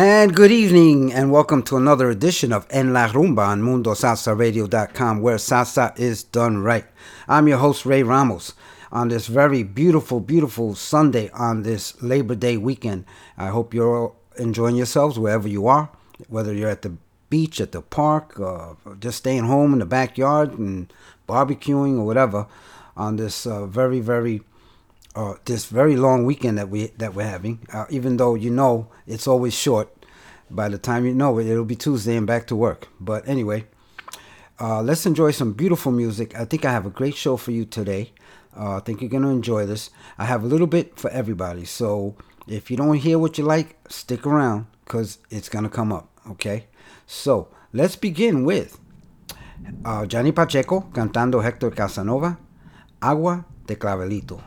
And good evening, and welcome to another edition of En La Rumba on MundoSalsaRadio.com, where salsa is done right. I'm your host, Ray Ramos, on this very beautiful, beautiful Sunday on this Labor Day weekend. I hope you're all enjoying yourselves wherever you are, whether you're at the beach, at the park, or just staying home in the backyard and barbecuing or whatever on this uh, very, very uh, this very long weekend that we that we're having. Uh, even though you know it's always short, by the time you know it, it'll be Tuesday and back to work. But anyway, uh, let's enjoy some beautiful music. I think I have a great show for you today. Uh, I think you're gonna enjoy this. I have a little bit for everybody, so if you don't hear what you like, stick around because it's gonna come up. Okay, so let's begin with uh, Johnny Pacheco cantando Hector Casanova, Agua de Clavelito.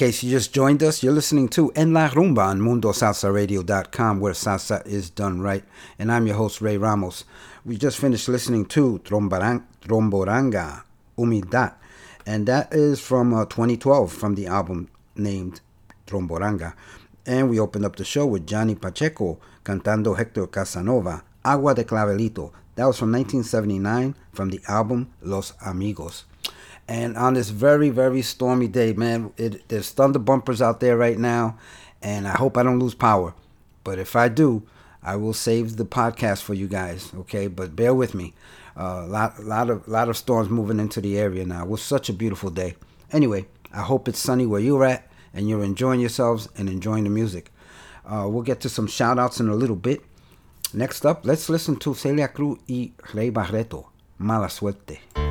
Case you just joined us, you're listening to En La Rumba on MundoSalsaRadio.com, where salsa is done right. And I'm your host, Ray Ramos. We just finished listening to Trombarang- Tromboranga Humildad, and that is from uh, 2012 from the album named Tromboranga. And we opened up the show with Johnny Pacheco cantando Hector Casanova, Agua de Clavelito. That was from 1979 from the album Los Amigos. And on this very, very stormy day, man, it, there's thunder bumpers out there right now, and I hope I don't lose power. But if I do, I will save the podcast for you guys, okay? But bear with me. A uh, lot, lot of, lot of storms moving into the area now. It was such a beautiful day. Anyway, I hope it's sunny where you're at, and you're enjoying yourselves and enjoying the music. Uh, we'll get to some shout outs in a little bit. Next up, let's listen to Celia Cruz y Ray Barretto, Mala Suerte.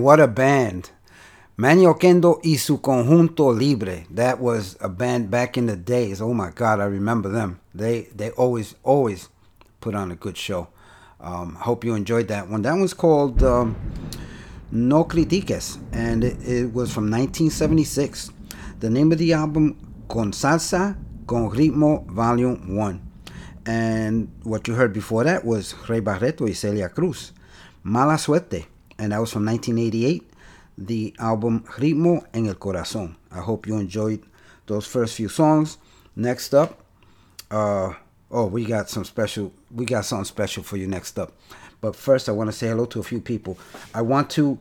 What a band. Manny Oquendo y su conjunto libre. That was a band back in the days. Oh my God, I remember them. They they always always put on a good show. Um, hope you enjoyed that one. That one's called um, No Critiques, and it, it was from 1976. The name of the album Con Salsa Con Ritmo Volume 1. And what you heard before that was Ray Barretto y Celia Cruz. Mala Suerte, and that was from 1988 the album Ritmo en el Corazón. I hope you enjoyed those first few songs. Next up, uh, oh, we got some special, we got something special for you next up. But first, I want to say hello to a few people. I want to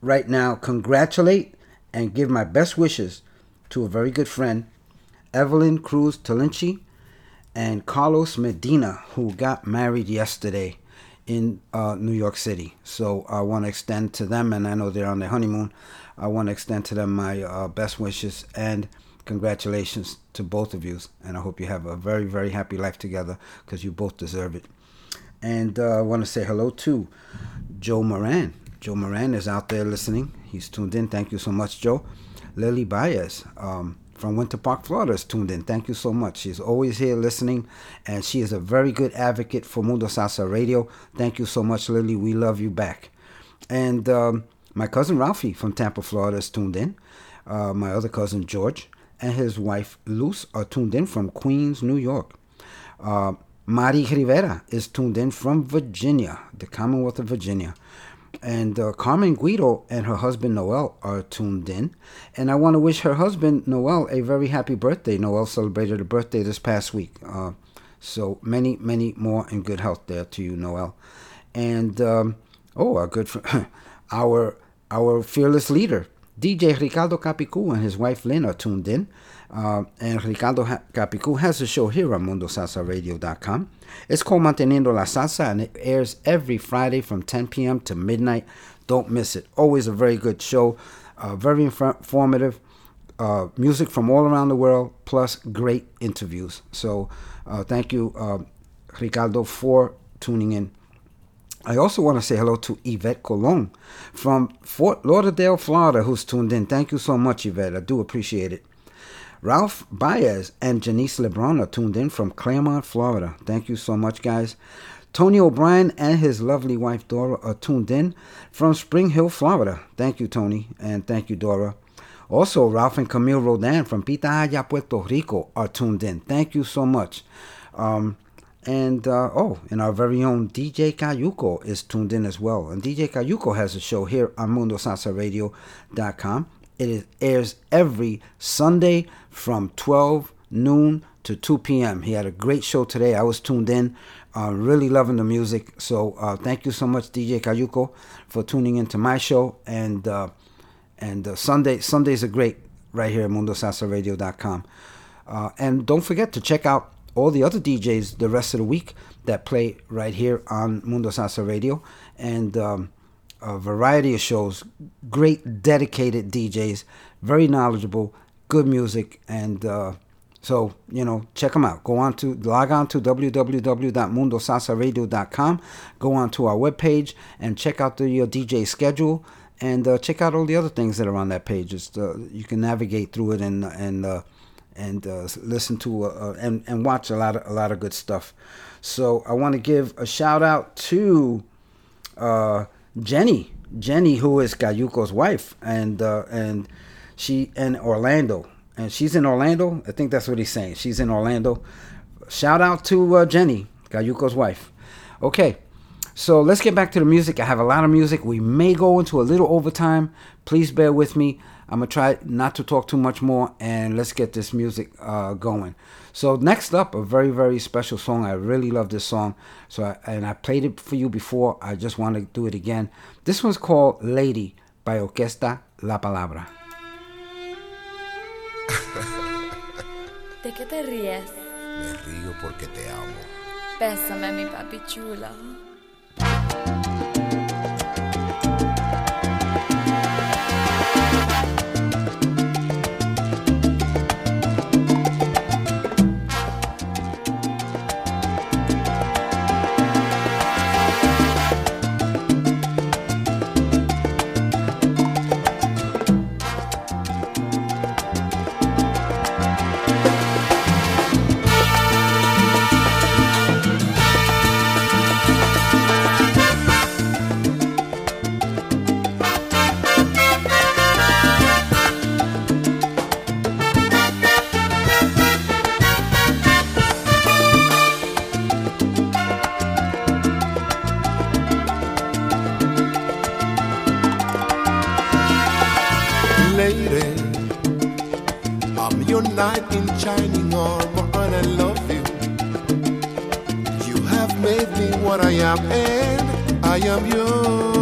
right now congratulate and give my best wishes to a very good friend, Evelyn Cruz Talinchi and Carlos Medina, who got married yesterday in uh, New York City. So I want to extend to them, and I know they're on their honeymoon. I want to extend to them my uh, best wishes and congratulations to both of you. And I hope you have a very, very happy life together because you both deserve it. And uh, I want to say hello to Joe Moran. Joe Moran is out there listening. He's tuned in. Thank you so much, Joe. Lily Baez. Um, from Winter Park, Florida, is tuned in. Thank you so much. She's always here listening, and she is a very good advocate for Mundo Salsa Radio. Thank you so much, Lily. We love you back. And um, my cousin Ralphie from Tampa, Florida, is tuned in. Uh, my other cousin George and his wife Luz are tuned in from Queens, New York. Uh, Mari Rivera is tuned in from Virginia, the Commonwealth of Virginia. And uh, Carmen Guido and her husband Noel are tuned in. And I want to wish her husband Noel a very happy birthday. Noel celebrated a birthday this past week. Uh, so many, many more in good health there to you, Noel. And um, oh, our good friend, our our fearless leader, DJ Ricardo Capicu and his wife Lynn are tuned in. Uh, and Ricardo Capicu has a show here on MundoSalsaRadio.com. It's called Manteniendo la Salsa, and it airs every Friday from 10 p.m. to midnight. Don't miss it. Always a very good show, uh, very informative. Uh, music from all around the world, plus great interviews. So, uh, thank you, uh, Ricardo, for tuning in. I also want to say hello to Yvette Colon from Fort Lauderdale, Florida, who's tuned in. Thank you so much, Yvette. I do appreciate it. Ralph Baez and Janice LeBron are tuned in from Clermont, Florida. Thank you so much, guys. Tony O'Brien and his lovely wife Dora are tuned in from Spring Hill, Florida. Thank you, Tony, and thank you, Dora. Also, Ralph and Camille Rodan from Pitaya, Puerto Rico are tuned in. Thank you so much. Um, and uh, oh, and our very own DJ Cayuco is tuned in as well. And DJ Cayuco has a show here on MundoSalsaRadio.com. It is, airs every Sunday from 12 noon to 2 p.m. He had a great show today. I was tuned in, uh, really loving the music. So uh, thank you so much, DJ Cayuco, for tuning into my show. And uh, and uh, Sunday Sundays are great right here at MundoSalsaRadio.com. Uh, and don't forget to check out all the other DJs the rest of the week that play right here on Mundo Salsa Radio. And um, a variety of shows. Great, dedicated DJs, very knowledgeable, good music, and uh, so you know, check them out. Go on to log on to www.mundosalsaradio.com. Go on to our webpage and check out the uh, DJ schedule and uh, check out all the other things that are on that page. It's, uh, you can navigate through it and and uh, and uh, listen to and and watch a lot of a lot of good stuff. So I want to give a shout out to Jenny, Jenny, who is Cayuco's wife, and uh, and she in Orlando, and she's in Orlando. I think that's what he's saying. She's in Orlando. Shout out to uh, Jenny, Cayuco's wife. Okay, so let's get back to the music. I have a lot of music. We may go into a little overtime. Please bear with me. I'm gonna try not to talk too much more, and let's get this music uh, going. So next up, a very very special song. I really love this song. So I, and I played it for you before. I just want to do it again. This one's called "Lady" by Orquesta La Palabra. ¿De qué te ríes? Me río porque te amo. Bésame, mi papi chulo. In shining armor, and I love you. You have made me what I am, and I am yours.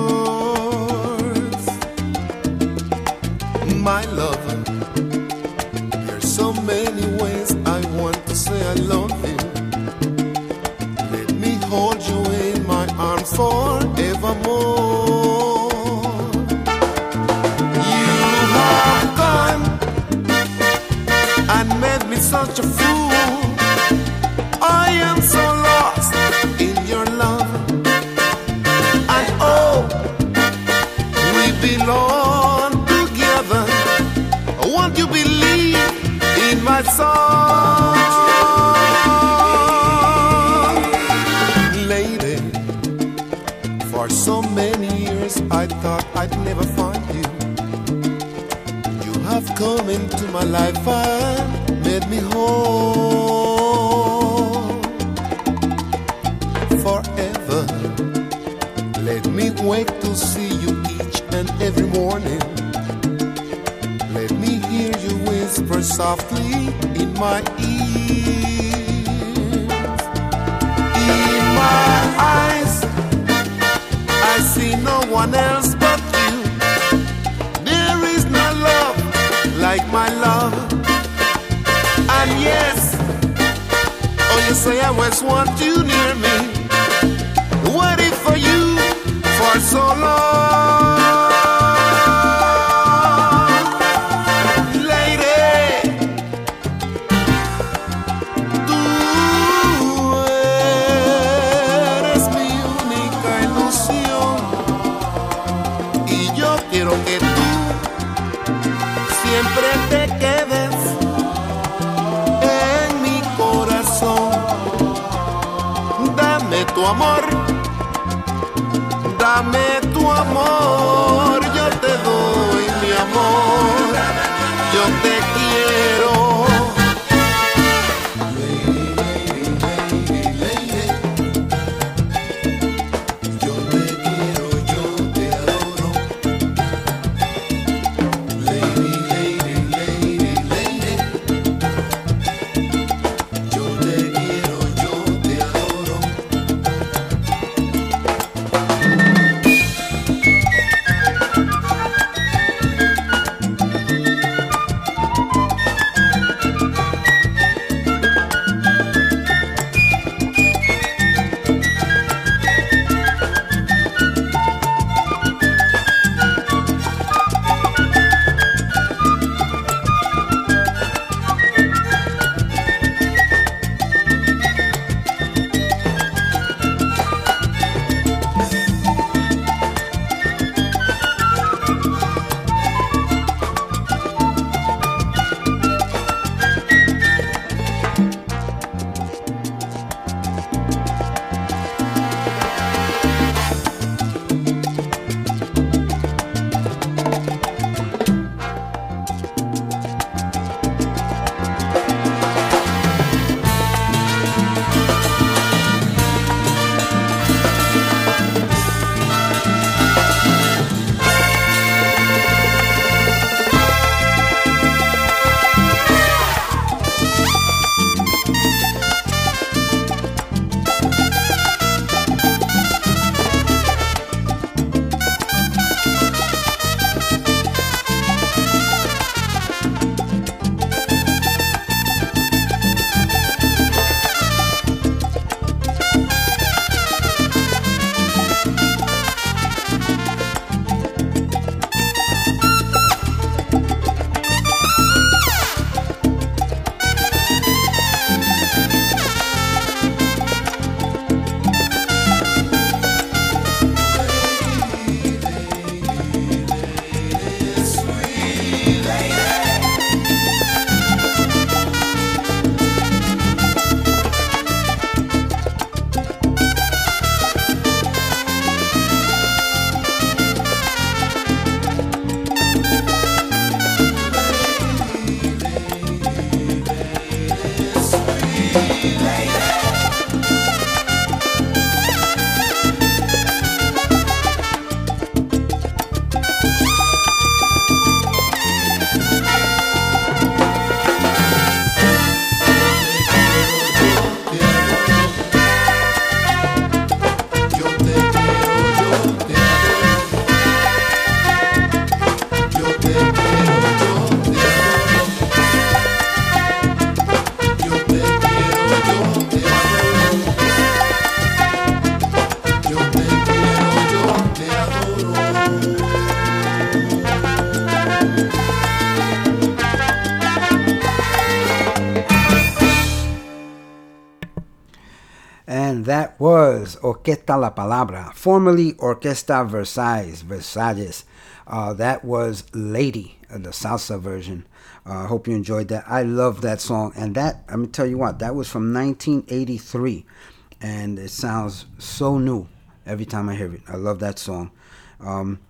Song? Lady, for so many years I thought I'd never find you. You have come into my life and made me whole forever. Let me wake to see you each and every morning. Let me hear you whisper softly my ears. In my eyes, I see no one else but you. There is no love like my love. And yes, oh, you say I always want you near me. Was Orquesta La Palabra, formerly Orquesta Versailles, Versalles. Uh, that was Lady, uh, the salsa version. I uh, hope you enjoyed that. I love that song. And that, I'm going to tell you what, that was from 1983. And it sounds so new every time I hear it. I love that song. Um,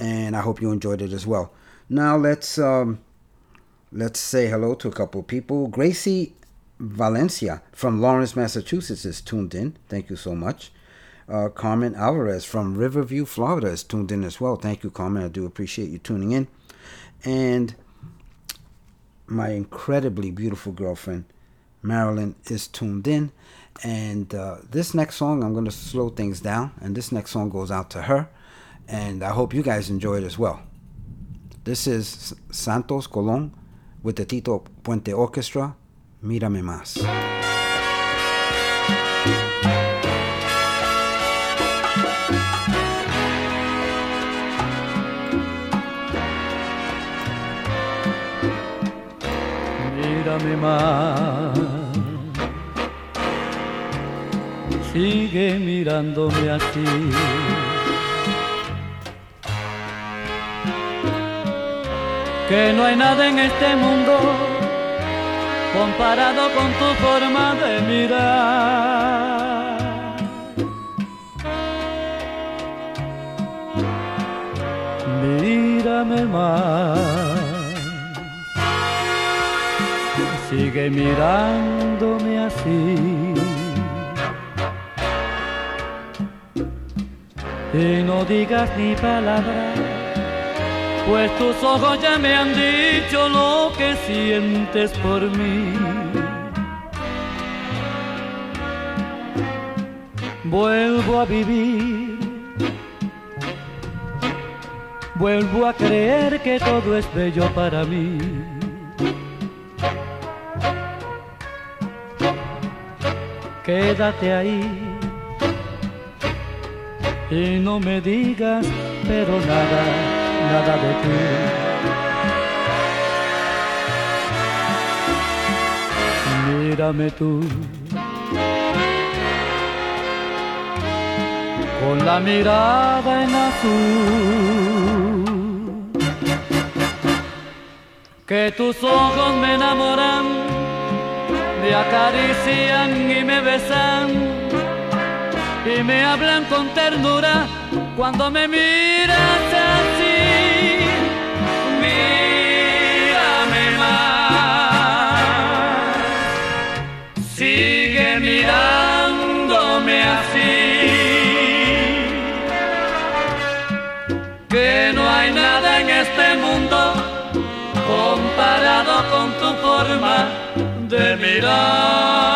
and I hope you enjoyed it as well. Now let's um, let's say hello to a couple of people. Gracie Valencia from Lawrence, Massachusetts is tuned in. Thank you so much. Uh, Carmen Alvarez from Riverview, Florida is tuned in as well. Thank you, Carmen. I do appreciate you tuning in. And my incredibly beautiful girlfriend, Marilyn, is tuned in. And uh, this next song, I'm going to slow things down. And this next song goes out to her. And I hope you guys enjoy it as well. This is Santos Colon with the Tito Puente Orchestra Mírame más. Mírame más. Sigue mirándome así. Que no hay nada en este mundo comparado con tu forma de mirar. Mírame más, sigue mirándome así. Y no digas ni palabra pues tus ojos ya me han dicho lo que sientes por mí. Vuelvo a vivir, vuelvo a creer que todo es bello para mí. Quédate ahí y no me digas pero nada nada de ti. Mírame tú. Con la mirada en azul. Que tus ojos me enamoran, me acarician y me besan y me hablan con ternura cuando me miras mirándome así. Que no hay nada en este mundo comparado con tu forma de mirar.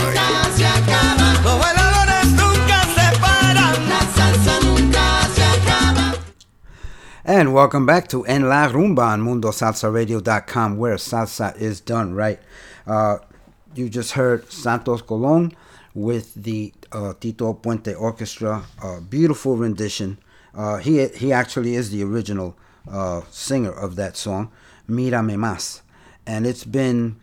And welcome back to En La Rumba on MundoSalsaRadio.com, where salsa is done right. Uh, you just heard Santos Colon with the uh, Tito Puente Orchestra, beautiful rendition. Uh, he he actually is the original uh, singer of that song, Mírame Más, and it's been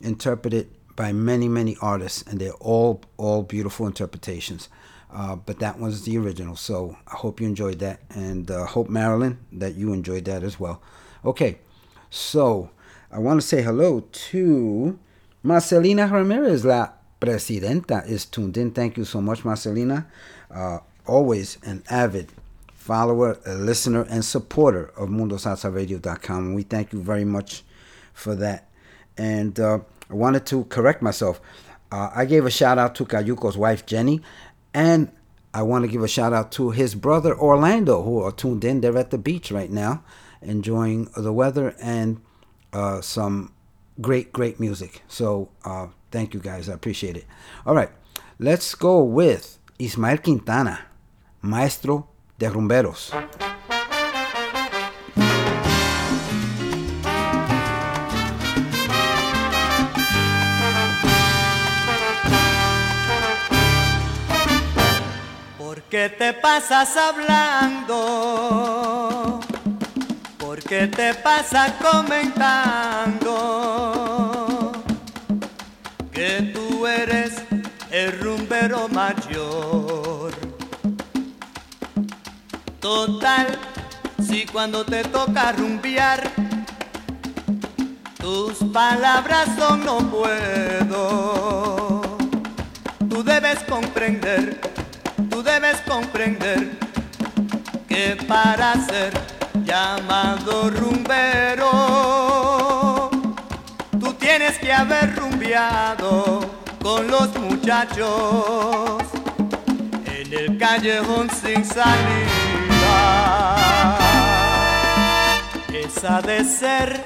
interpreted by many many artists, and they're all all beautiful interpretations. Uh, but that was the original. So I hope you enjoyed that, and uh, hope Marilyn that you enjoyed that as well. Okay, so I want to say hello to Marcelina Ramirez, la presidenta, is tuned in. Thank you so much, Marcelina. Uh, always an avid follower, a listener, and supporter of MundoSalsaRadio.com. We thank you very much for that. And uh, I wanted to correct myself. Uh, I gave a shout out to Cayuco's wife, Jenny. And I want to give a shout out to his brother Orlando, who are tuned in. They're at the beach right now, enjoying the weather and uh, some great, great music. So uh, thank you guys. I appreciate it. All right, let's go with Ismael Quintana, Maestro de Rumberos. Qué te pasas hablando? ¿Por qué te pasas comentando? Que tú eres el rumbero mayor. Total, si cuando te toca rumbear, tus palabras son no puedo. Tú debes comprender debes comprender que para ser llamado rumbero, tú tienes que haber rumbeado con los muchachos en el callejón sin salida. Esa de ser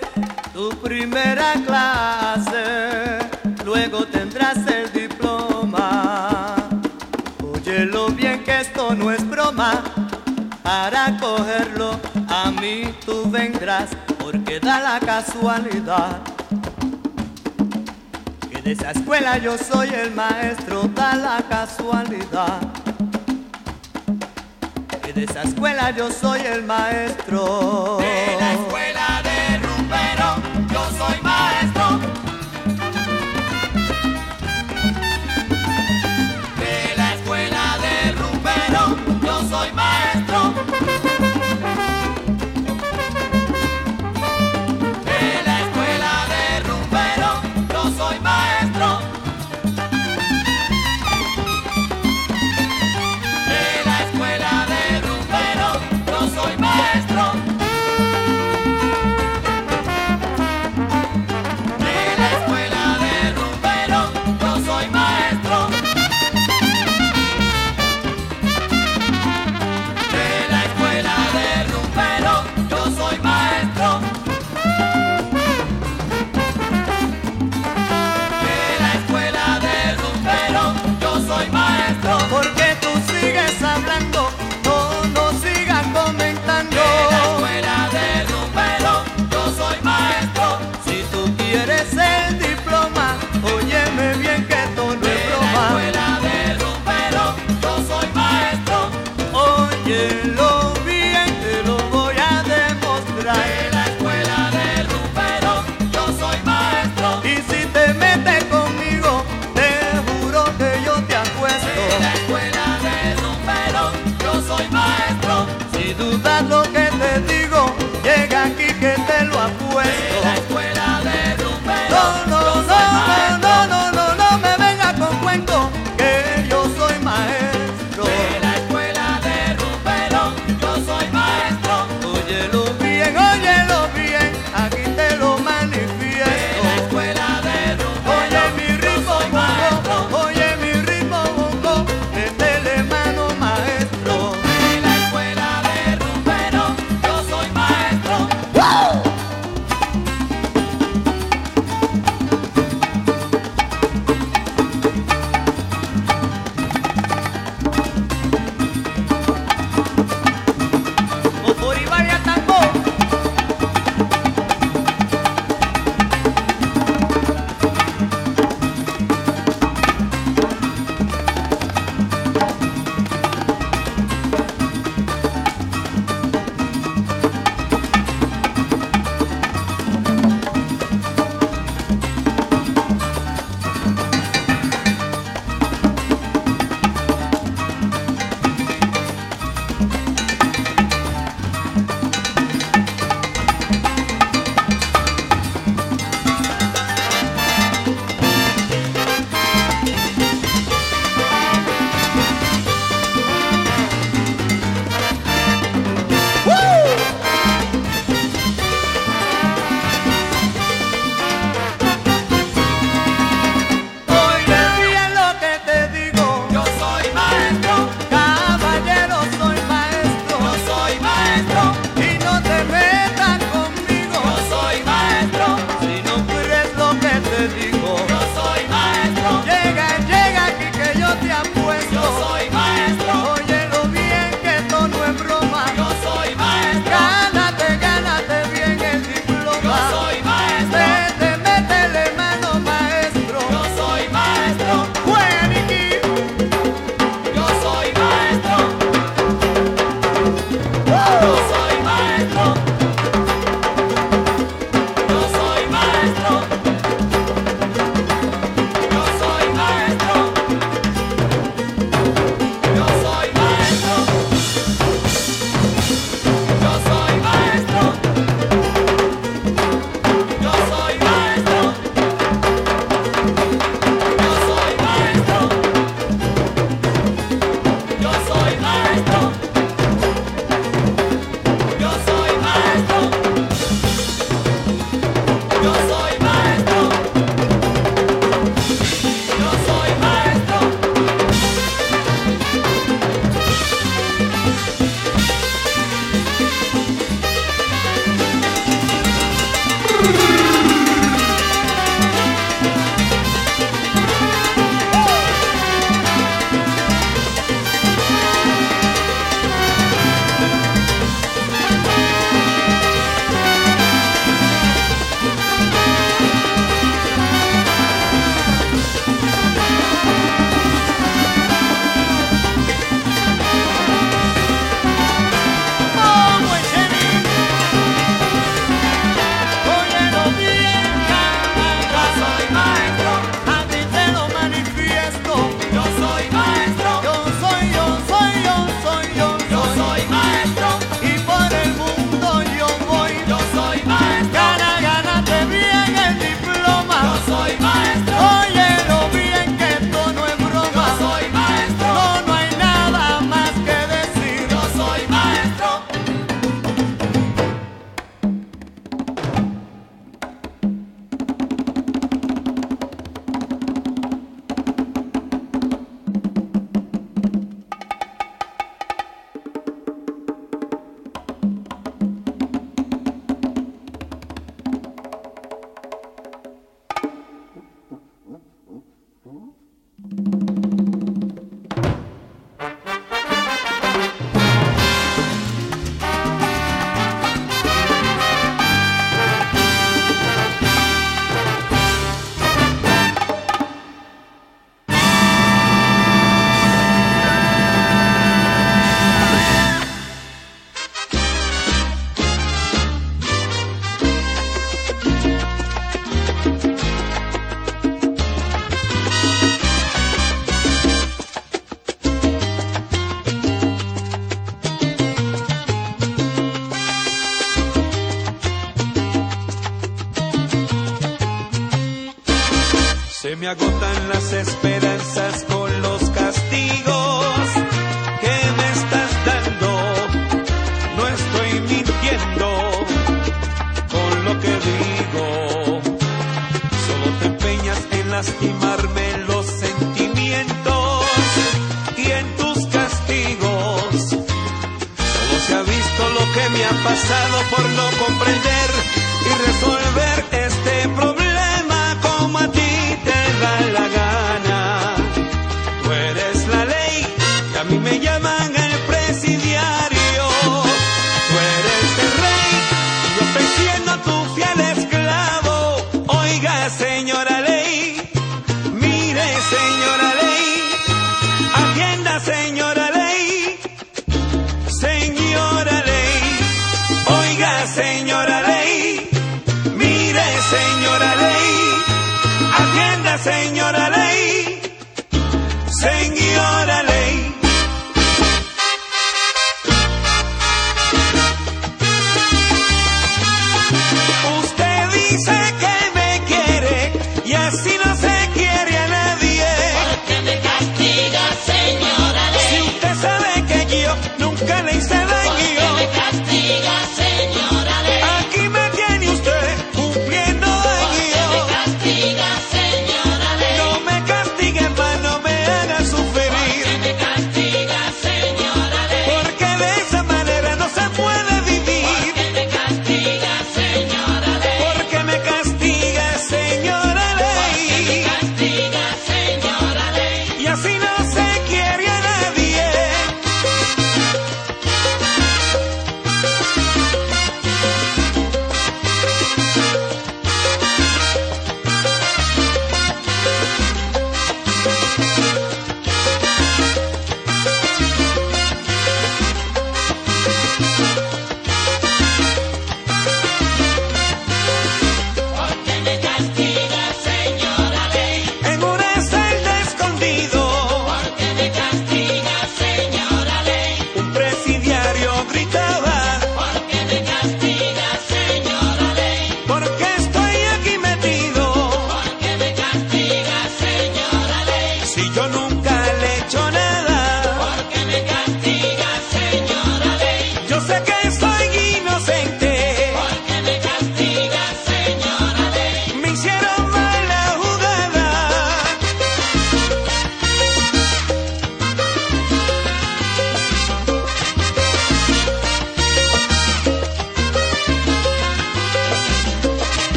tu primera clase, luego tendrás Para cogerlo a mí tú vendrás, porque da la casualidad que de esa escuela yo soy el maestro. Da la casualidad que de esa escuela yo soy el maestro. De la escuela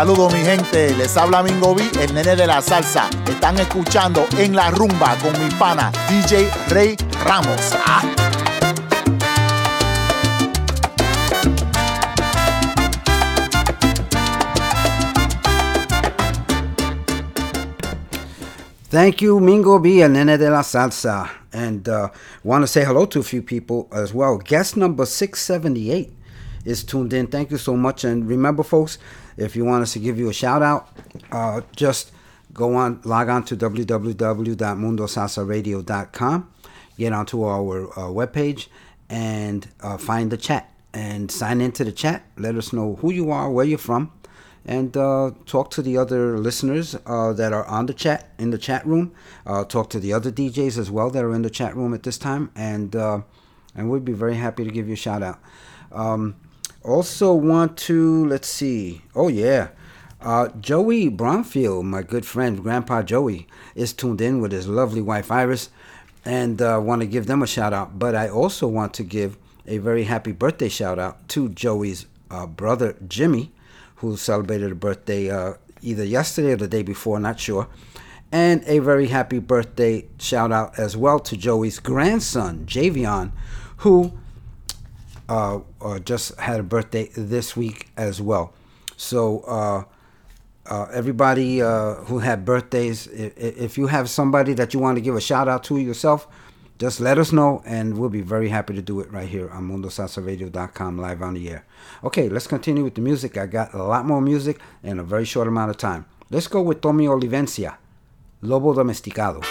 Saludos mi gente, les habla Mingo B, el nene de la salsa. Están escuchando en la rumba con mi pana DJ Rey Ramos. Ah. Thank you, Mingo B and Nene de la Salsa. And uh, want to say hello to a few people as well. Guest number 678 is tuned in. Thank you so much. And remember, folks, if you want us to give you a shout out, uh, just go on, log on to www.mundosalsaradio.com, get onto our uh, webpage, and uh, find the chat and sign into the chat. Let us know who you are, where you're from, and uh, talk to the other listeners uh, that are on the chat in the chat room. Uh, talk to the other DJs as well that are in the chat room at this time, and uh, and we'd be very happy to give you a shout out. Um, also, want to let's see. Oh yeah, uh, Joey Bromfield, my good friend, Grandpa Joey, is tuned in with his lovely wife Iris, and uh, want to give them a shout out. But I also want to give a very happy birthday shout out to Joey's uh, brother Jimmy, who celebrated a birthday uh, either yesterday or the day before, not sure. And a very happy birthday shout out as well to Joey's grandson, Javion, who uh, uh, just had a birthday this week as well. So, uh, uh, everybody who had birthdays, if, if you have somebody that you want to give a shout out to yourself, just let us know and we'll be very happy to do it right here on MundoSalsaRadio.com live on the air. Okay, let's continue with the music. I got a lot more music in a very short amount of time. Let's go with Tommy Olivencia, Lobo Domesticado.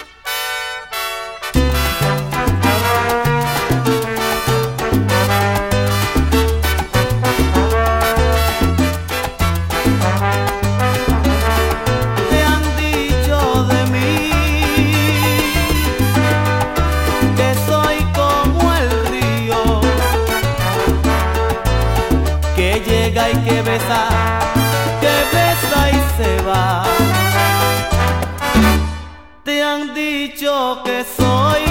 Que llega y que besa, que besa y se va. Te han dicho que soy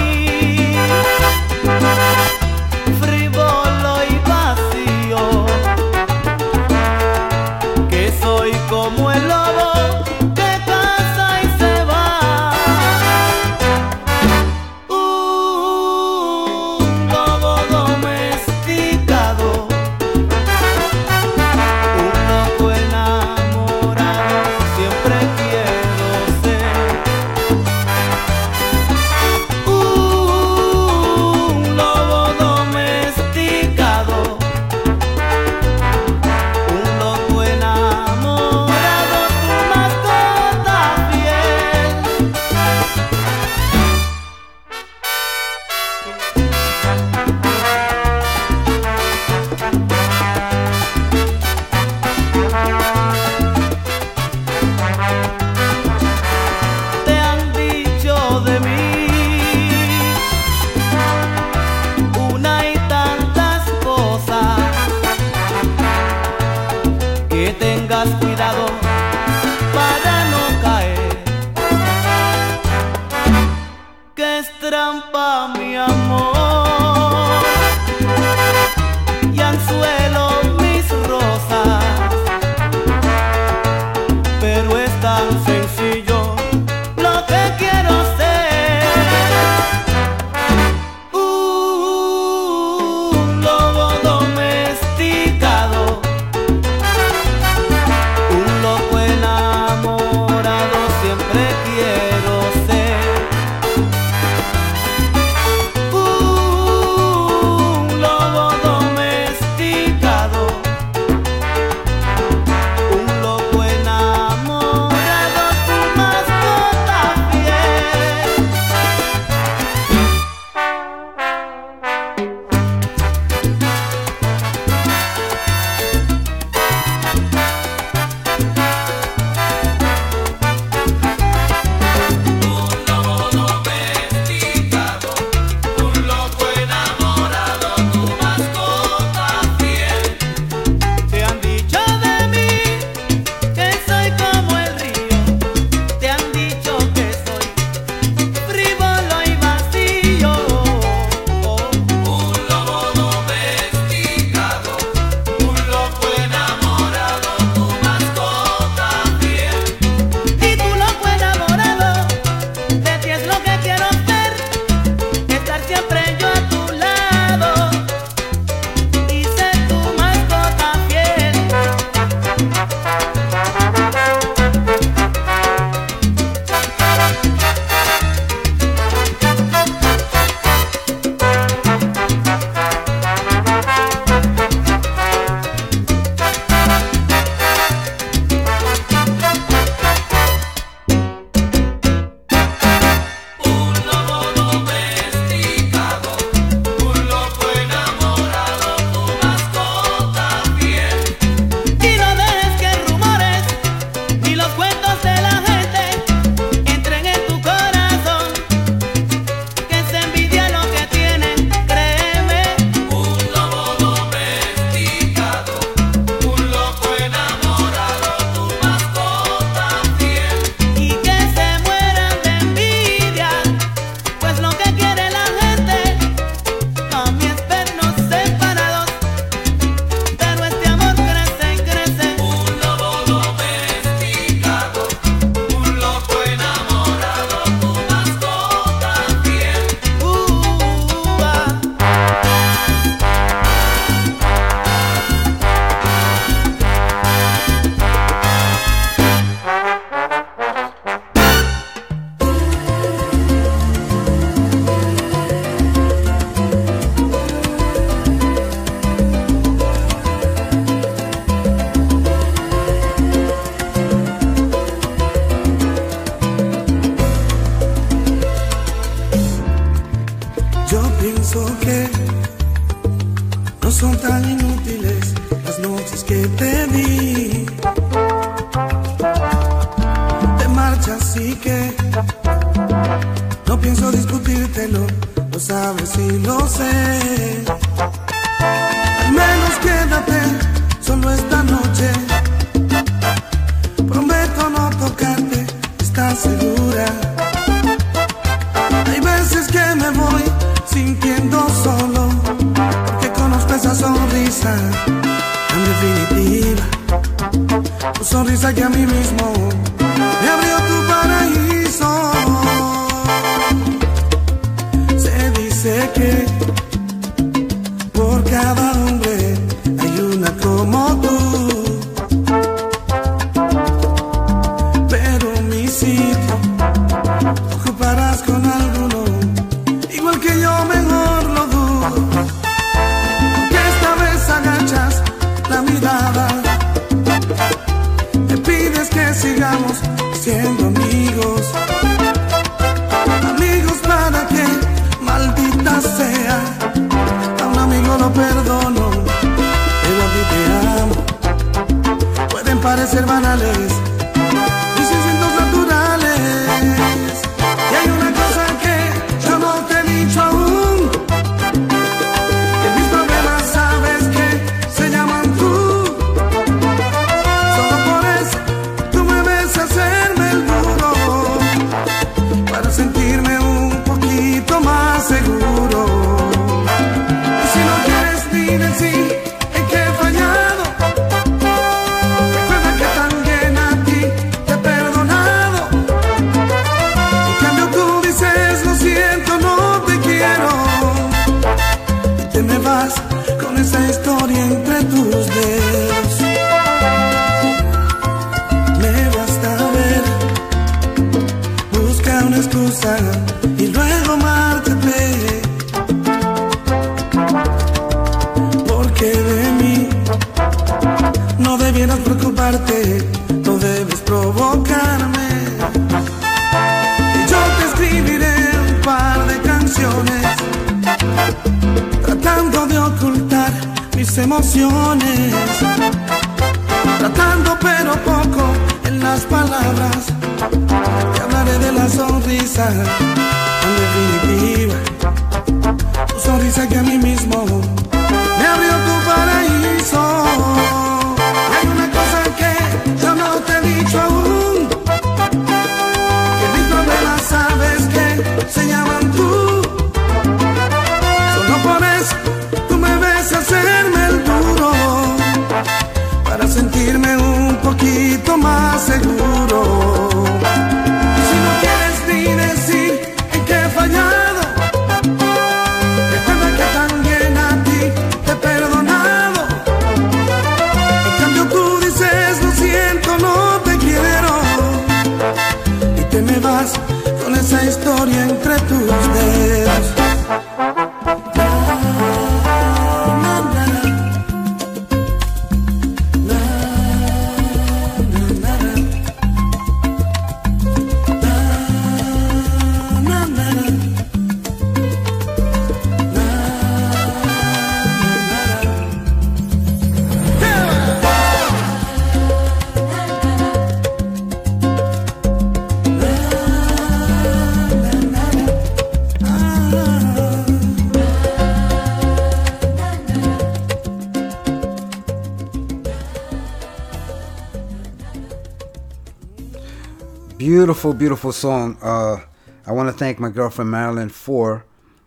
Beautiful, beautiful song. Uh, I want to thank my girlfriend Marilyn for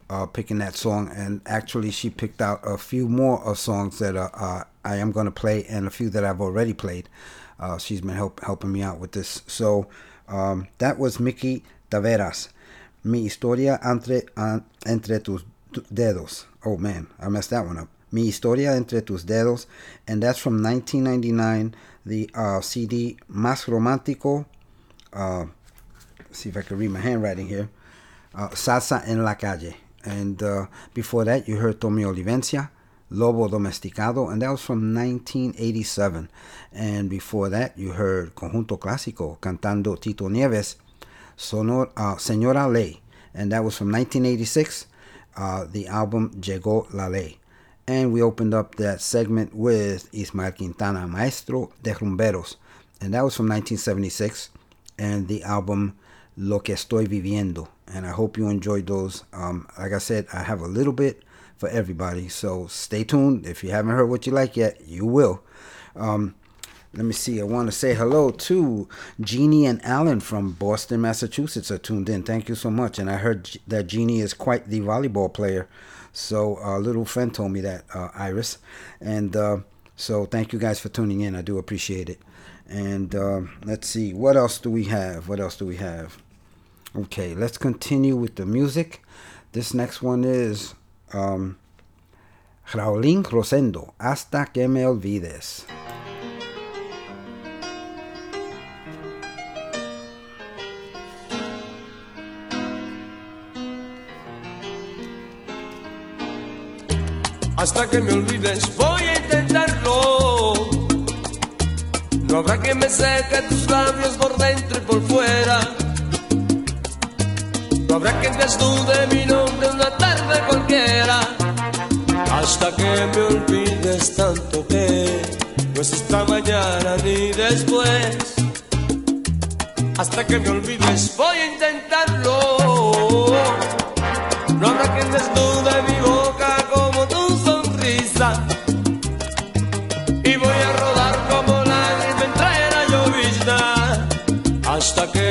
uh, picking that song, and actually, she picked out a few more of songs that uh, uh, I am going to play, and a few that I've already played. Uh, she's been help, helping me out with this. So um, that was Mickey Taveras. Mi historia entre entre tus dedos. Oh man, I messed that one up. Mi historia entre tus dedos, and that's from 1999, the uh, CD Más Romántico uh, see if I can read my handwriting here. Uh, Salsa en la calle. And uh, before that, you heard Tommy Olivencia, Lobo Domesticado, and that was from 1987. And before that, you heard Conjunto Clásico cantando Tito Nieves, Sonor, uh, Señora Ley, and that was from 1986. Uh, the album Llegó la Ley. And we opened up that segment with Ismael Quintana, Maestro de Rumberos, and that was from 1976 and the album Lo que estoy viviendo, and I hope you enjoyed those. Um, like I said, I have a little bit for everybody, so stay tuned. If you haven't heard what you like yet, you will. Um, let me see. I want to say hello to Jeannie and Alan from Boston, Massachusetts are tuned in. Thank you so much. And I heard that Jeannie is quite the volleyball player. So a little friend told me that, uh, Iris. And uh, so thank you guys for tuning in. I do appreciate it. And uh, let's see. What else do we have? What else do we have? Okay, let's continue with the music. This next one is um, Raulín Rosendo, Hasta que me olvides. hasta que me olvides. Voy a No habrá que me seque tus labios por dentro y por fuera. No habrá que desnude mi nombre una tarde cualquiera. Hasta que me olvides tanto que no es esta mañana ni después. Hasta que me olvides voy a intentarlo. No habrá quien desnude mi boca como tu sonrisa.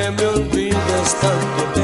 Que me olvides tanto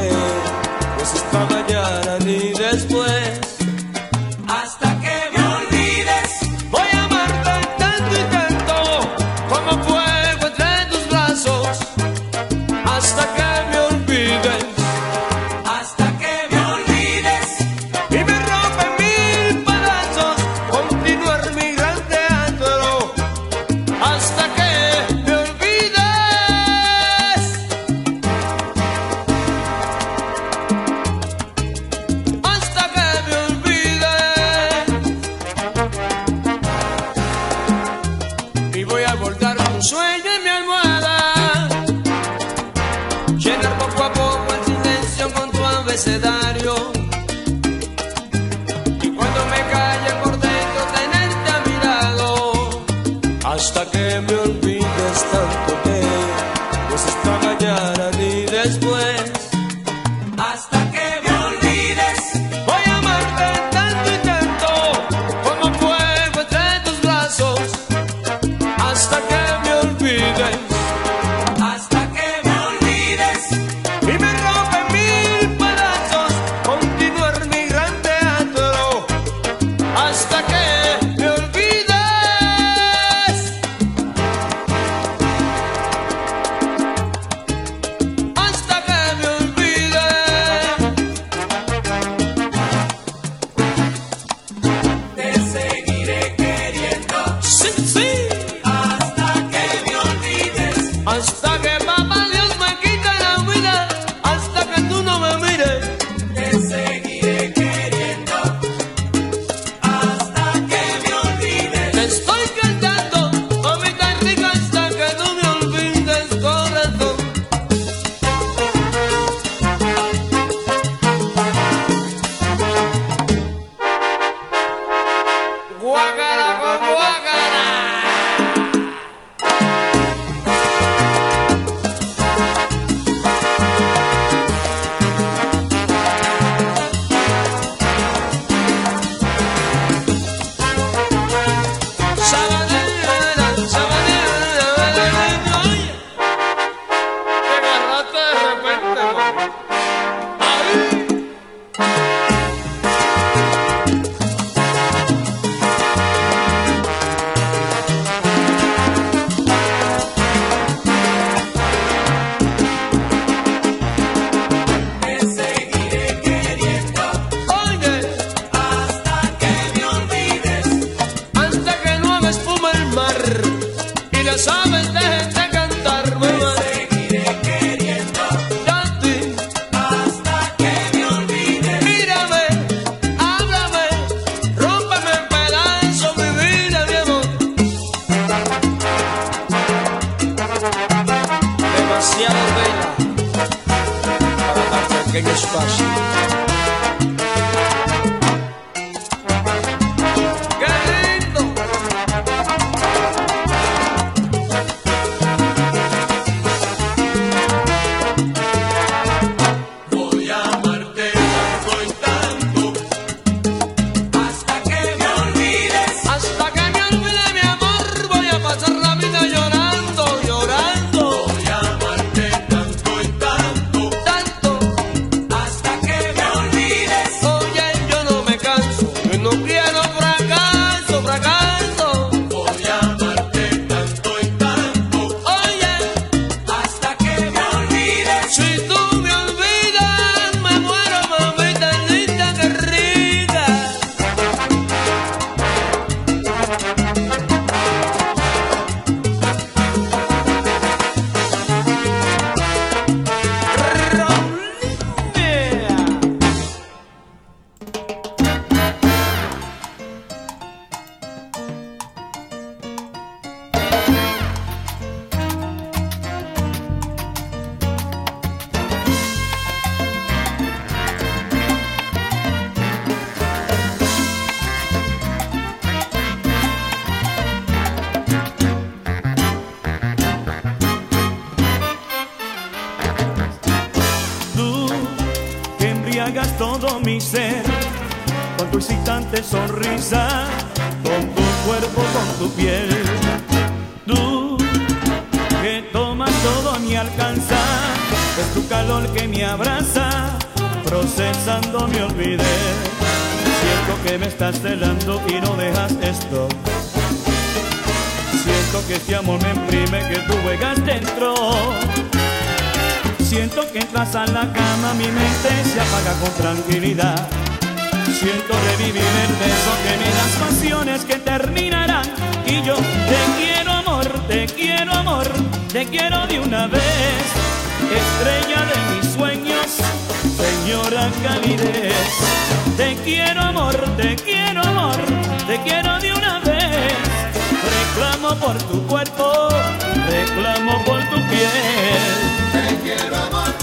todo mi ser con tu excitante sonrisa, con tu cuerpo, con tu piel. calor que me abraza, procesando me olvidé. Siento que me estás celando y no dejas esto. Siento que este amor me imprime que tú juegas dentro. Siento que entras a la cama, mi mente se apaga con tranquilidad. Siento revivir el beso que me das pasiones que terminarán. Y yo te quiero amor, te quiero amor, te quiero de una vez estrella de mis sueños, señora calidez. Te quiero amor, te quiero amor, te quiero de una vez. Reclamo por tu cuerpo, reclamo por tu piel. Te quiero amor.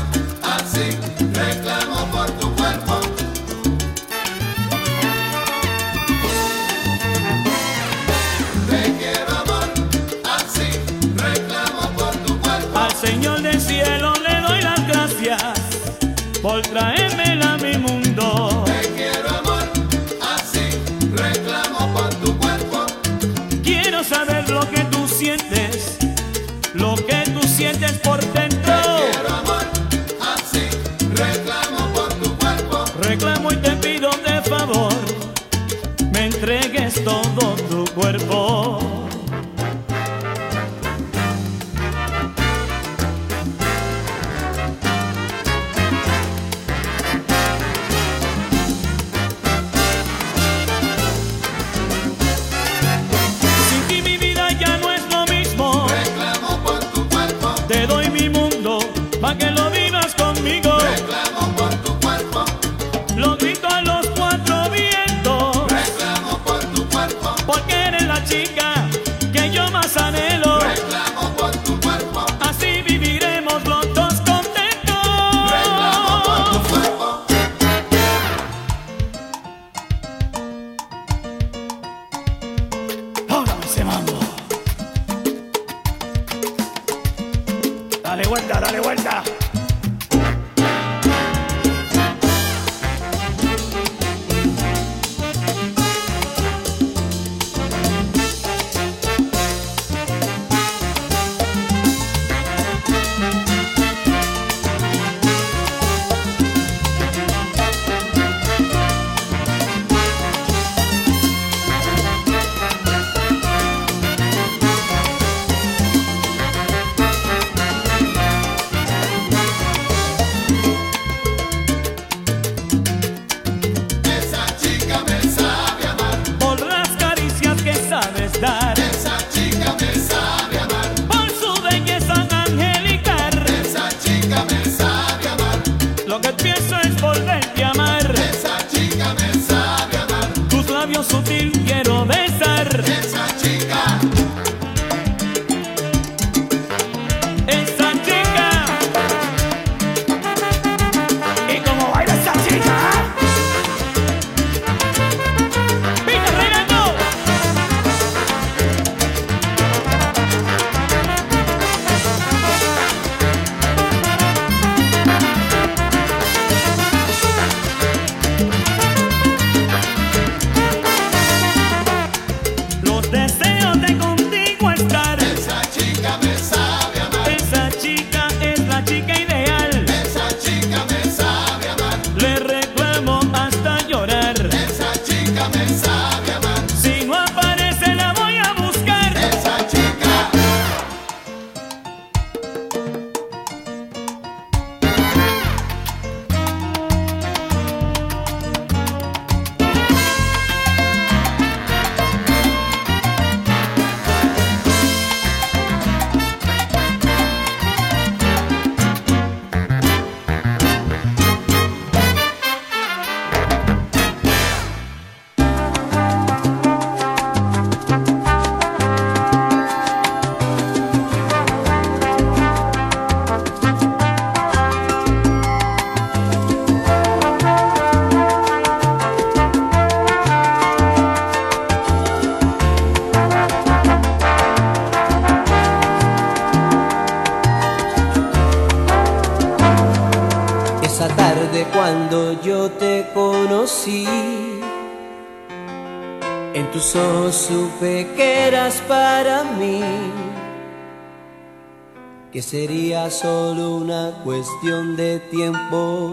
Que sería solo una cuestión de tiempo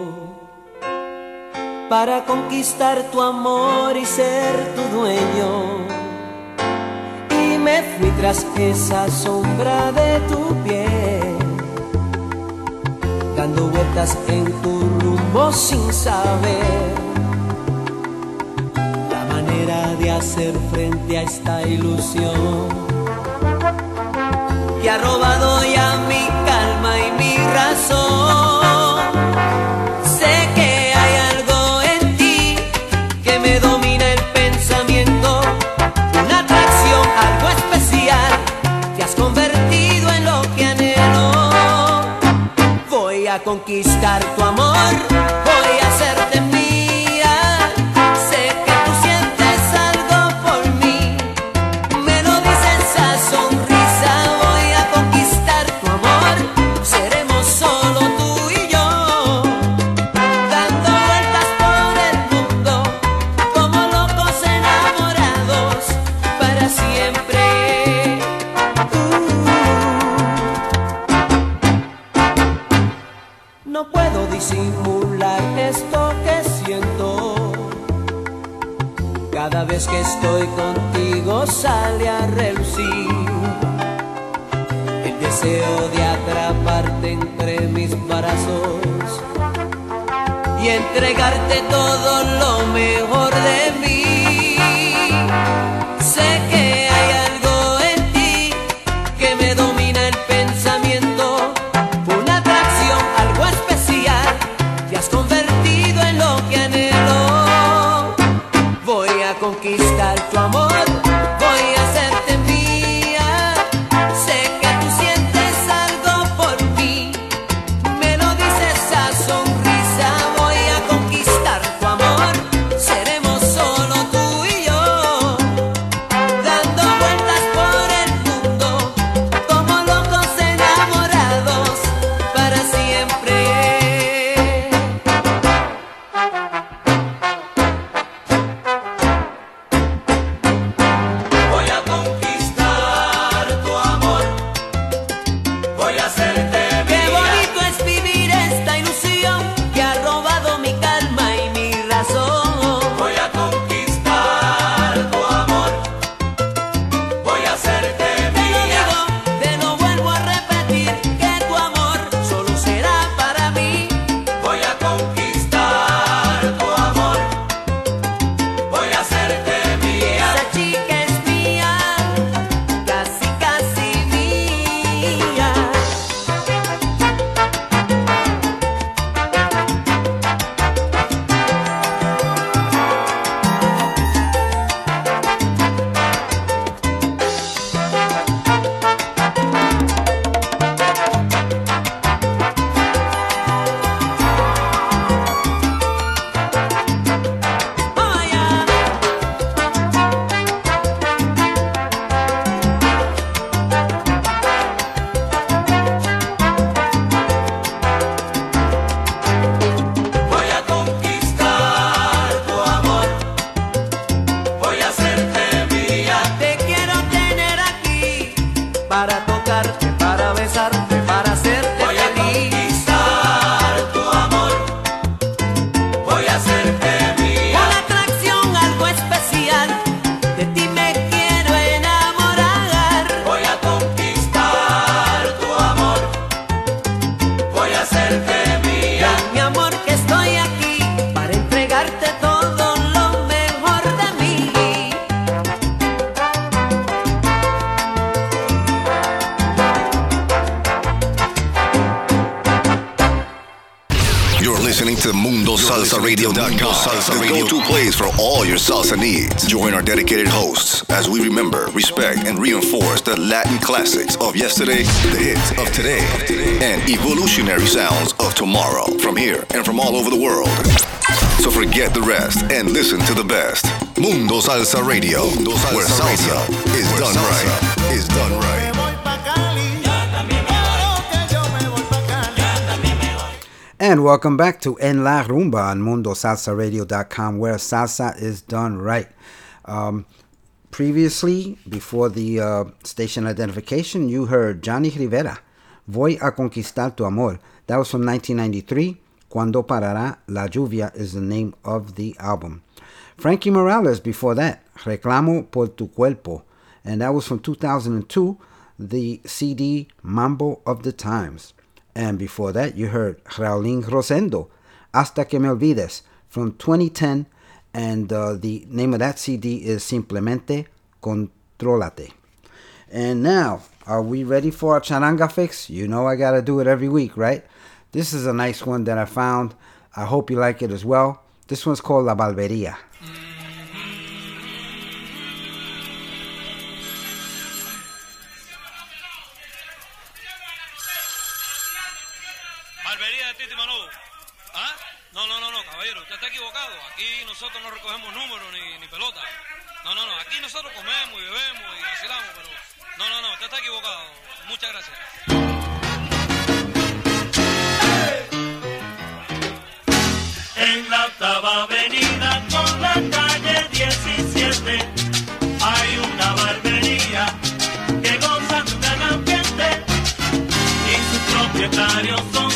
para conquistar tu amor y ser tu dueño. Y me fui tras esa sombra de tu piel, dando vueltas en tu rumbo sin saber la manera de hacer frente a esta ilusión que ha robado ya mi calma y mi razón. Sé que hay algo en ti que me domina el pensamiento, una atracción, algo especial. Te has convertido en lo que anhelo. Voy a conquistar tu amor, classics of yesterday, the hits of today, and evolutionary sounds of tomorrow from here and from all over the world. So forget the rest and listen to the best. Mundo Salsa Radio, where salsa is done right. Is done right. And welcome back to En La Rumba on MundoSalsaRadio.com, where salsa is done right. Um, previously, before the uh, station identification, you heard Johnny Rivera, Voy a Conquistar Tu Amor. That was from 1993. Cuando Parará La Lluvia is the name of the album. Frankie Morales before that, Reclamo por tu Cuerpo. And that was from 2002, the CD Mambo of the Times. And before that, you heard Raulín Rosendo, Hasta que me olvides, from 2010. And uh, the name of that CD is Simplemente Controlate. And now, are we ready for our charanga fix? You know I gotta do it every week, right? This is a nice one that I found. I hope you like it as well. This one's called La Barbería. 17 hay una barbería que goza de un gran ambiente y sus propietarios son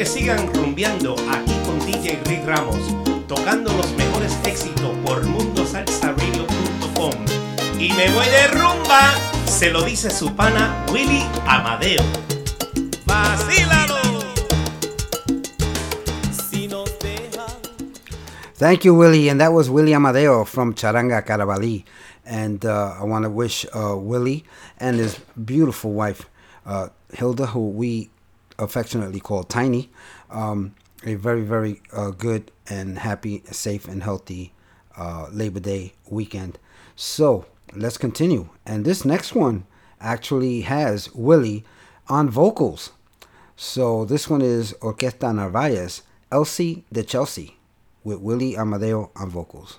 que sigan rumbeando aquí con DJ Rick Ramos, tocando los mejores éxitos por mundosalsaradio.com. Y me voy de rumba, se lo dice su pana Willy Amadeo. ¡Vacílalo! Thank you, Willie. And that was Willie Amadeo from Charanga Carabalí. And uh, I want to wish uh, Willie and his beautiful wife, uh, Hilda, who we affectionately called Tiny, um, a very, very uh, good and happy, safe, and healthy uh, Labor Day weekend. So let's continue. And this next one actually has Willie on vocals. So this one is Orquesta Narvaez, Elsie de Chelsea, with Willie Amadeo on vocals.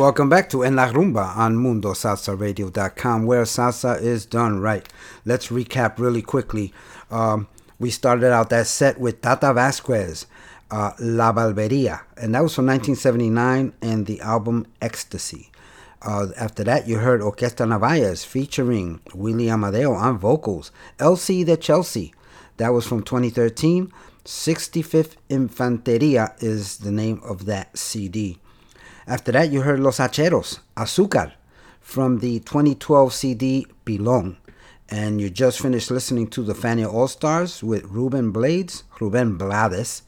Welcome back to En La Rumba on MundoSalsaRadio.com, where salsa is done right. Let's recap really quickly. Um, we started out that set with Tata Vasquez, uh, La Barbería, and that was from 1979 and the album Ecstasy. Uh, after that, you heard Orquesta Navalles featuring Willie Amadeo on vocals. LC de Chelsea, that was from 2013. 65th Infanteria is the name of that CD. After that, you heard Los Hacheros, Azúcar, from the 2012 CD Pilón. And you just finished listening to the Fania All Stars with Ruben Blades, Ruben Blades,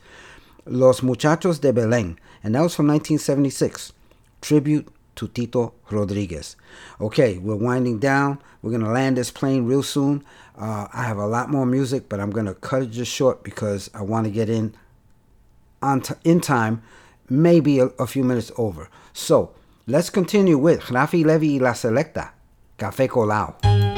Los Muchachos de Belén, and that was from 1976. Tribute to Tito Rodriguez. Okay, we're winding down. We're going to land this plane real soon. Uh, I have a lot more music, but I'm going to cut it just short because I want to get in on t- in time, maybe a, a few minutes over. So let's continue with Raphy Leavitt La Selecta, Café Colao.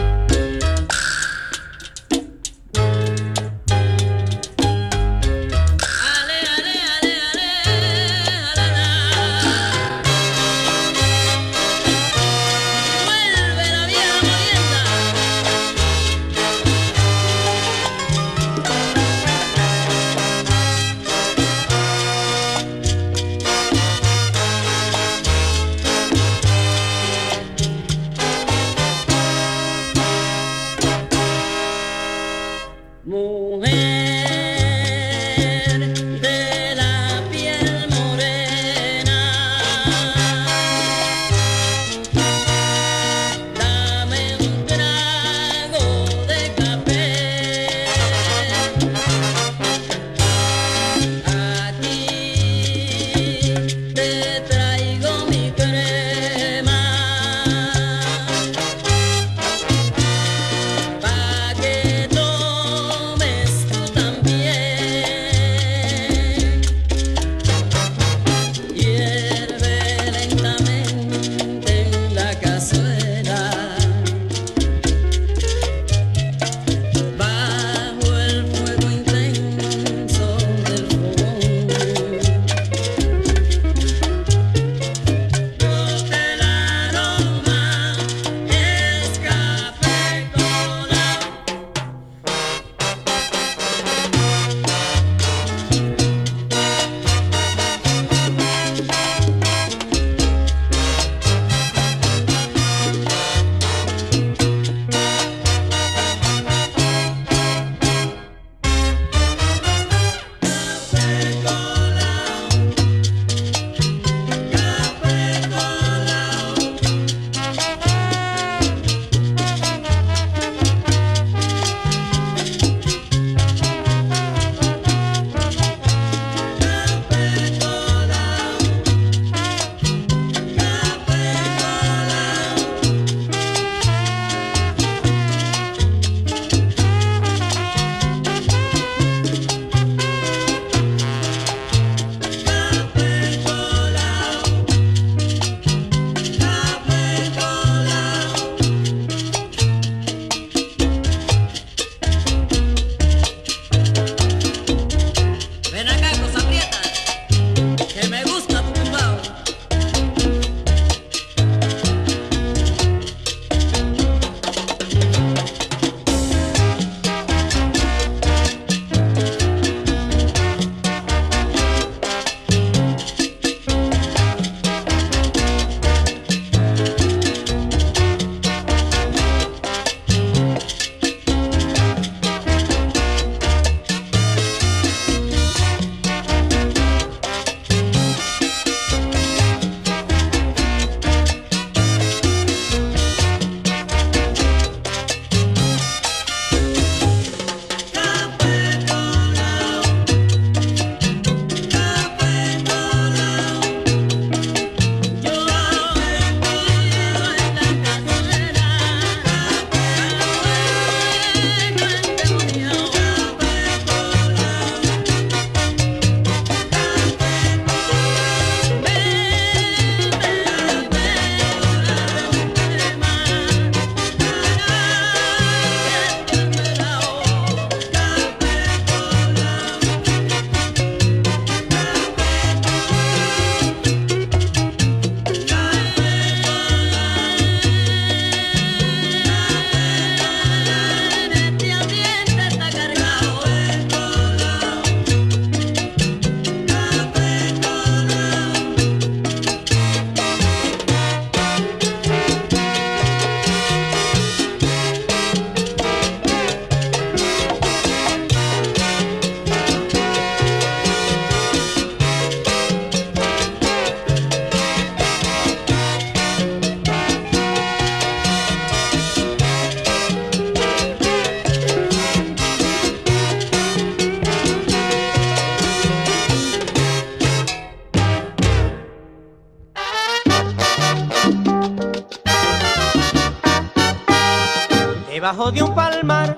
debajo de un palmar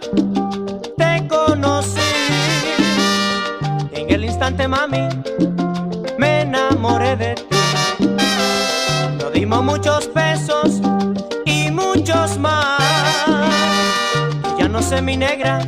te conocí. En el instante, mami, me enamoré de ti. Nos dimos muchos besos y muchos más. Ya no sé mi negra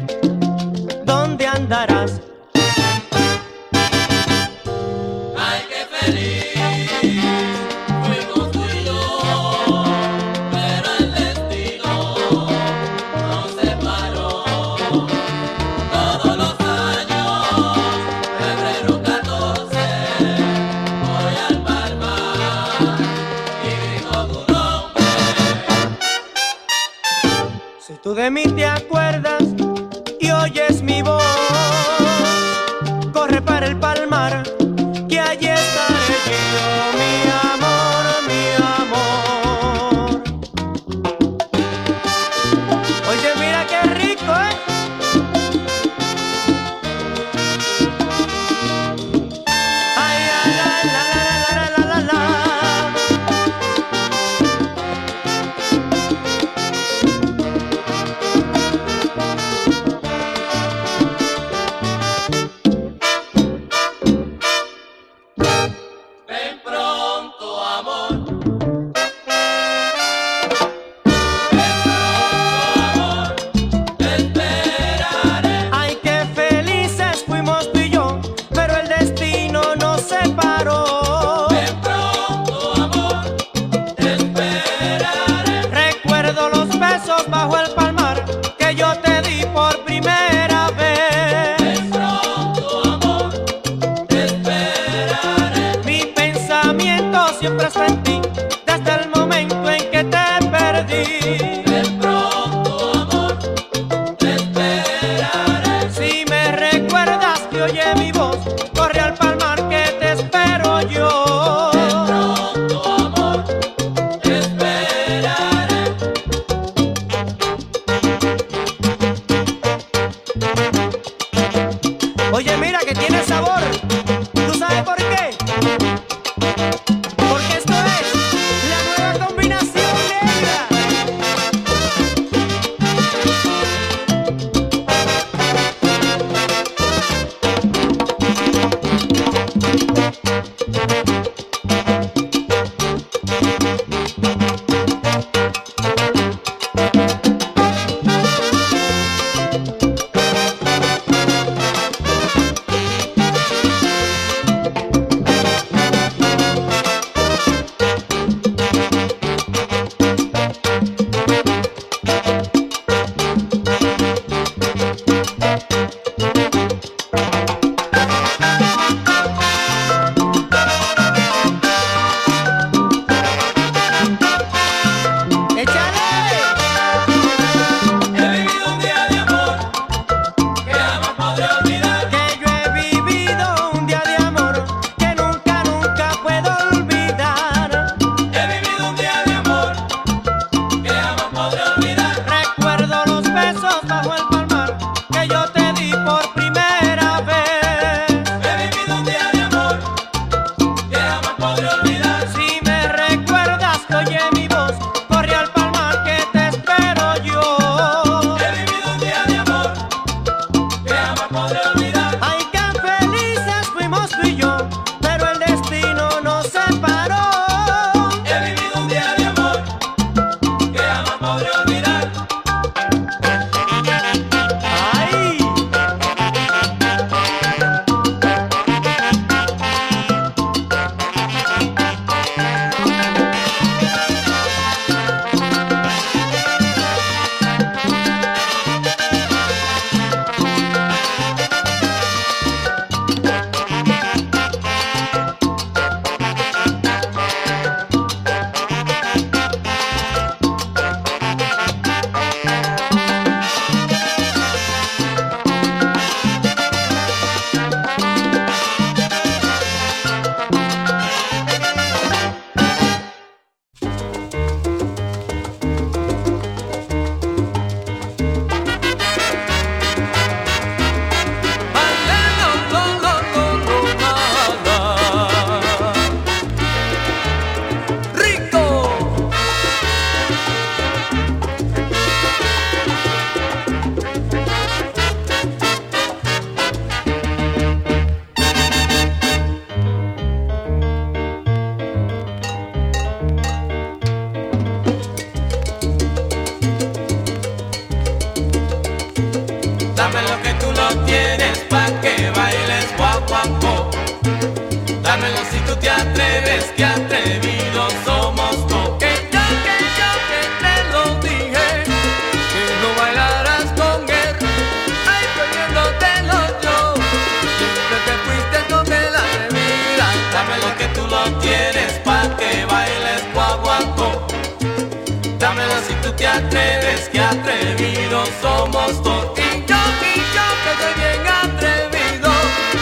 que atrevidos somos todos. Y yo, y yo, que bien atrevido,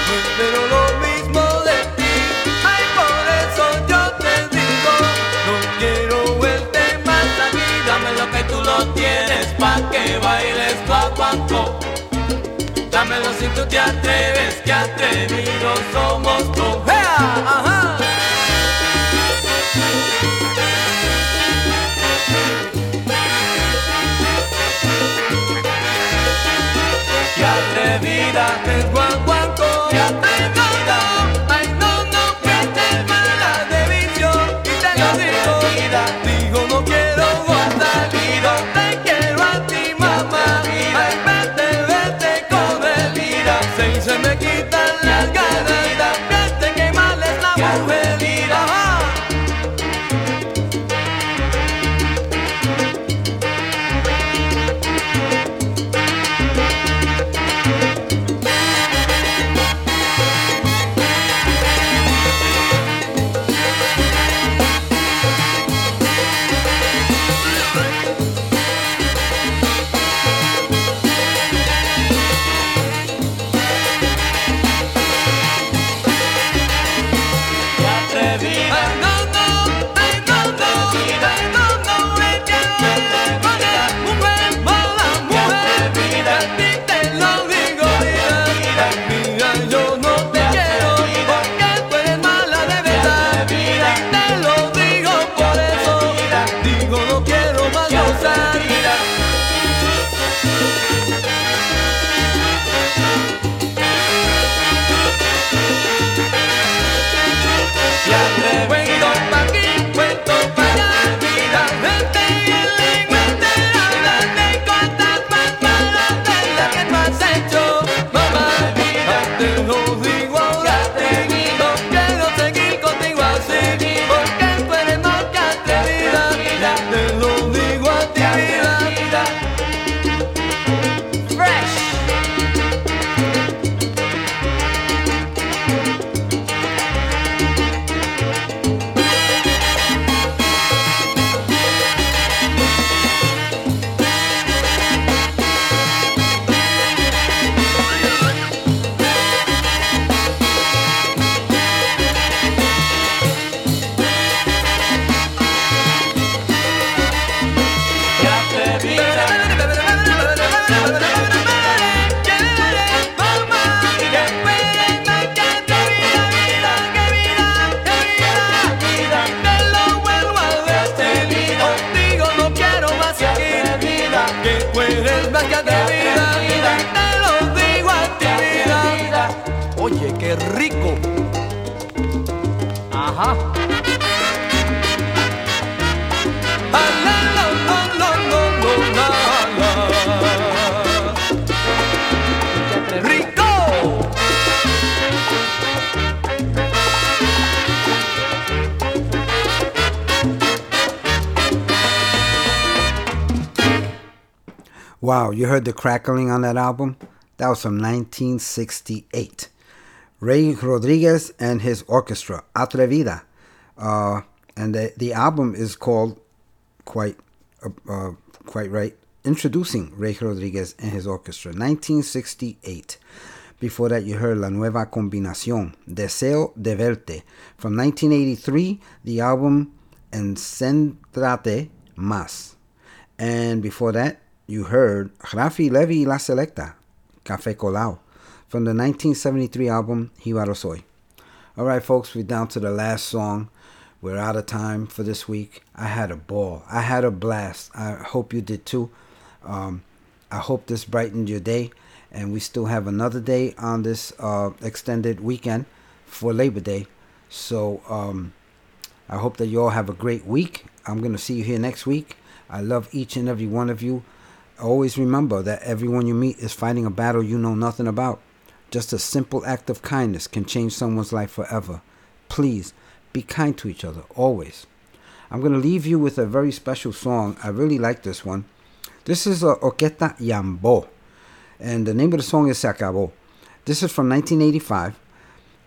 no espero lo mismo de ti. Ay, por eso yo te digo, no quiero verte más aquí. Dame lo que tú lo tienes, pa' que bailes guaguancó. Dámelo si tú te atreves, que atrevidos somos todos. ¡Ea! ¡Ajá! Atrevida! Wow, you heard the crackling on that album? That was from 1968. Ray Rodriguez and his orchestra, Atrevida. Uh, and the, the album is called quite uh, uh, quite right, Introducing Ray Rodriguez and his orchestra, 1968. Before that, you heard La Nueva Combinación, Deseo de Verte. From 1983, the album Encéntrate Más. And before that, you heard Raphy Leavitt La Selecta, Café Colao, from the 1973 album Jíbaro Soy. All right, folks, we're down to the last song. We're out of time for this week. I had a ball. I had a blast. I hope you did too. Um, I hope this brightened your day. And we still have another day on this uh, extended weekend for Labor Day. So um, I hope that you all have a great week. I'm going to see you here next week. I love each and every one of you. Always remember that everyone you meet is fighting a battle you know nothing about. Just a simple act of kindness can change someone's life forever. Please be kind to each other, always. I'm going to leave you with a very special song. I really like this one. This is uh, Orquesta Yambo, and the name of the song is Se Acabó. This is from 1985.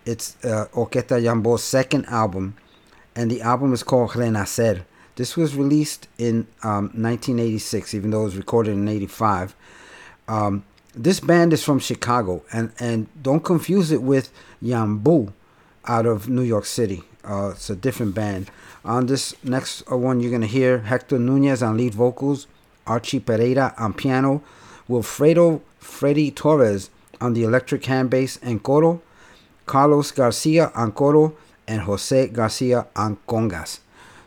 It's uh, Orquesta Yambo's second album, and the album is called Renacer. This was released in um, 1986, even though it was recorded in 85. Um, this band is from Chicago, and, and don't confuse it with Yambu out of New York City. Uh, it's a different band. On this next uh, one, you're going to hear Hector Nunez on lead vocals, Archie Pereira on piano, Wilfredo Freddy Torres on the electric hand bass and coro, Carlos Garcia on coro, and Jose Garcia on congas.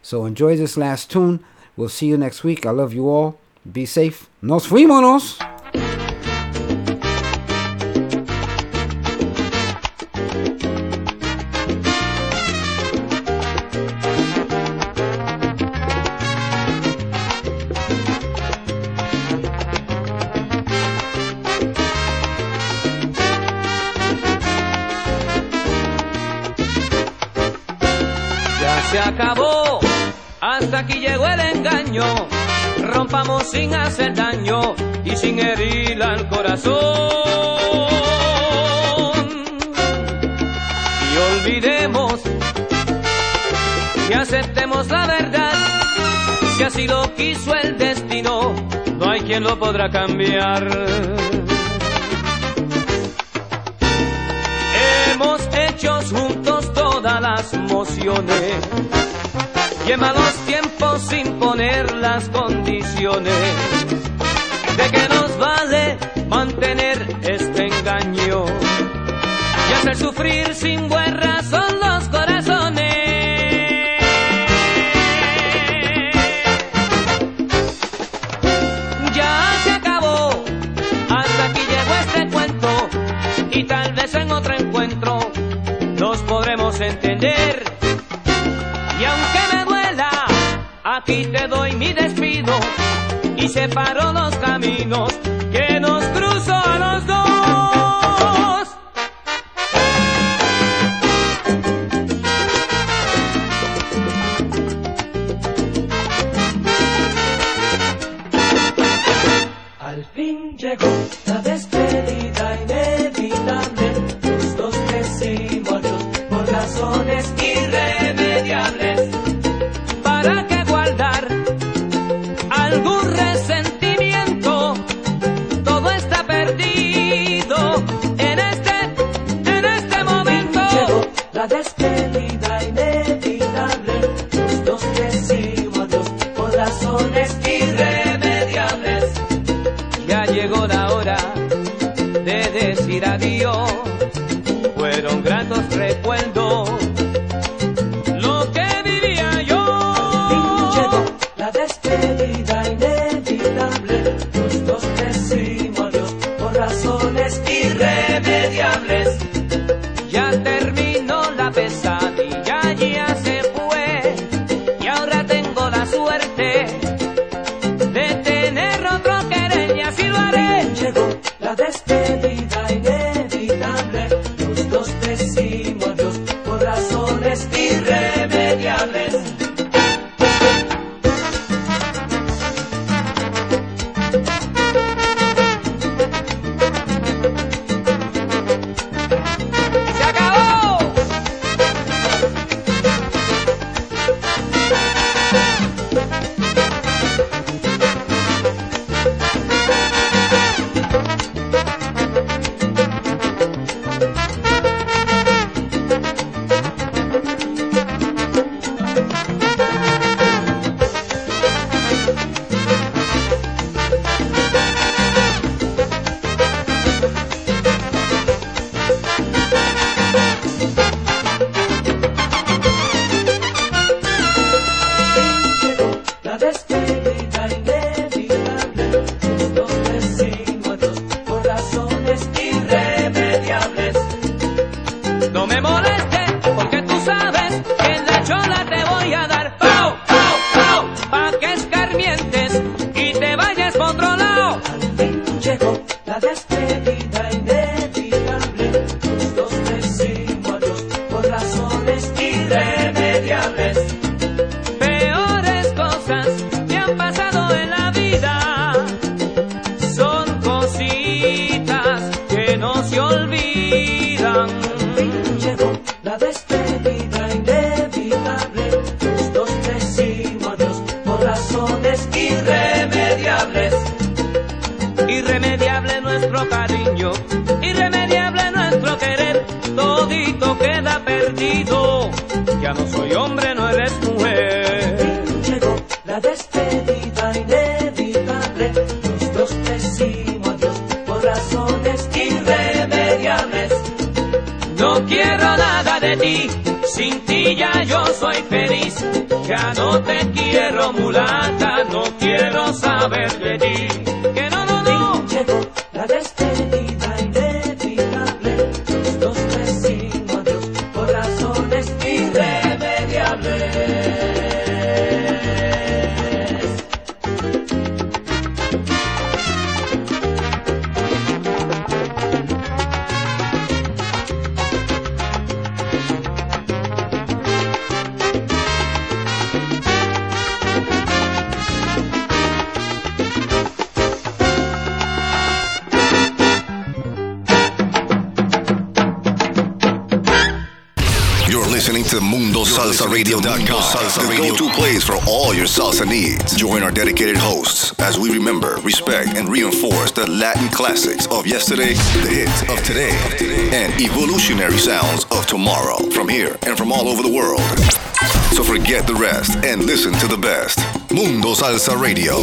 So enjoy this last tune. We'll see you next week. I love you all. Be safe. Nos fuimos. Rompamos sin hacer daño y sin herir al corazón. Y olvidemos y aceptemos la verdad. Si así lo quiso el destino, no hay quien lo podrá cambiar. Hemos hecho juntos todas las mociones en malos tiempos sin poner las condiciones de que nos vale mantener este engaño y hacer sufrir sin buena razón aquí te doy mi despido. Y separo los caminos llegó la hora de decir adiós. Fueron gratos Radio,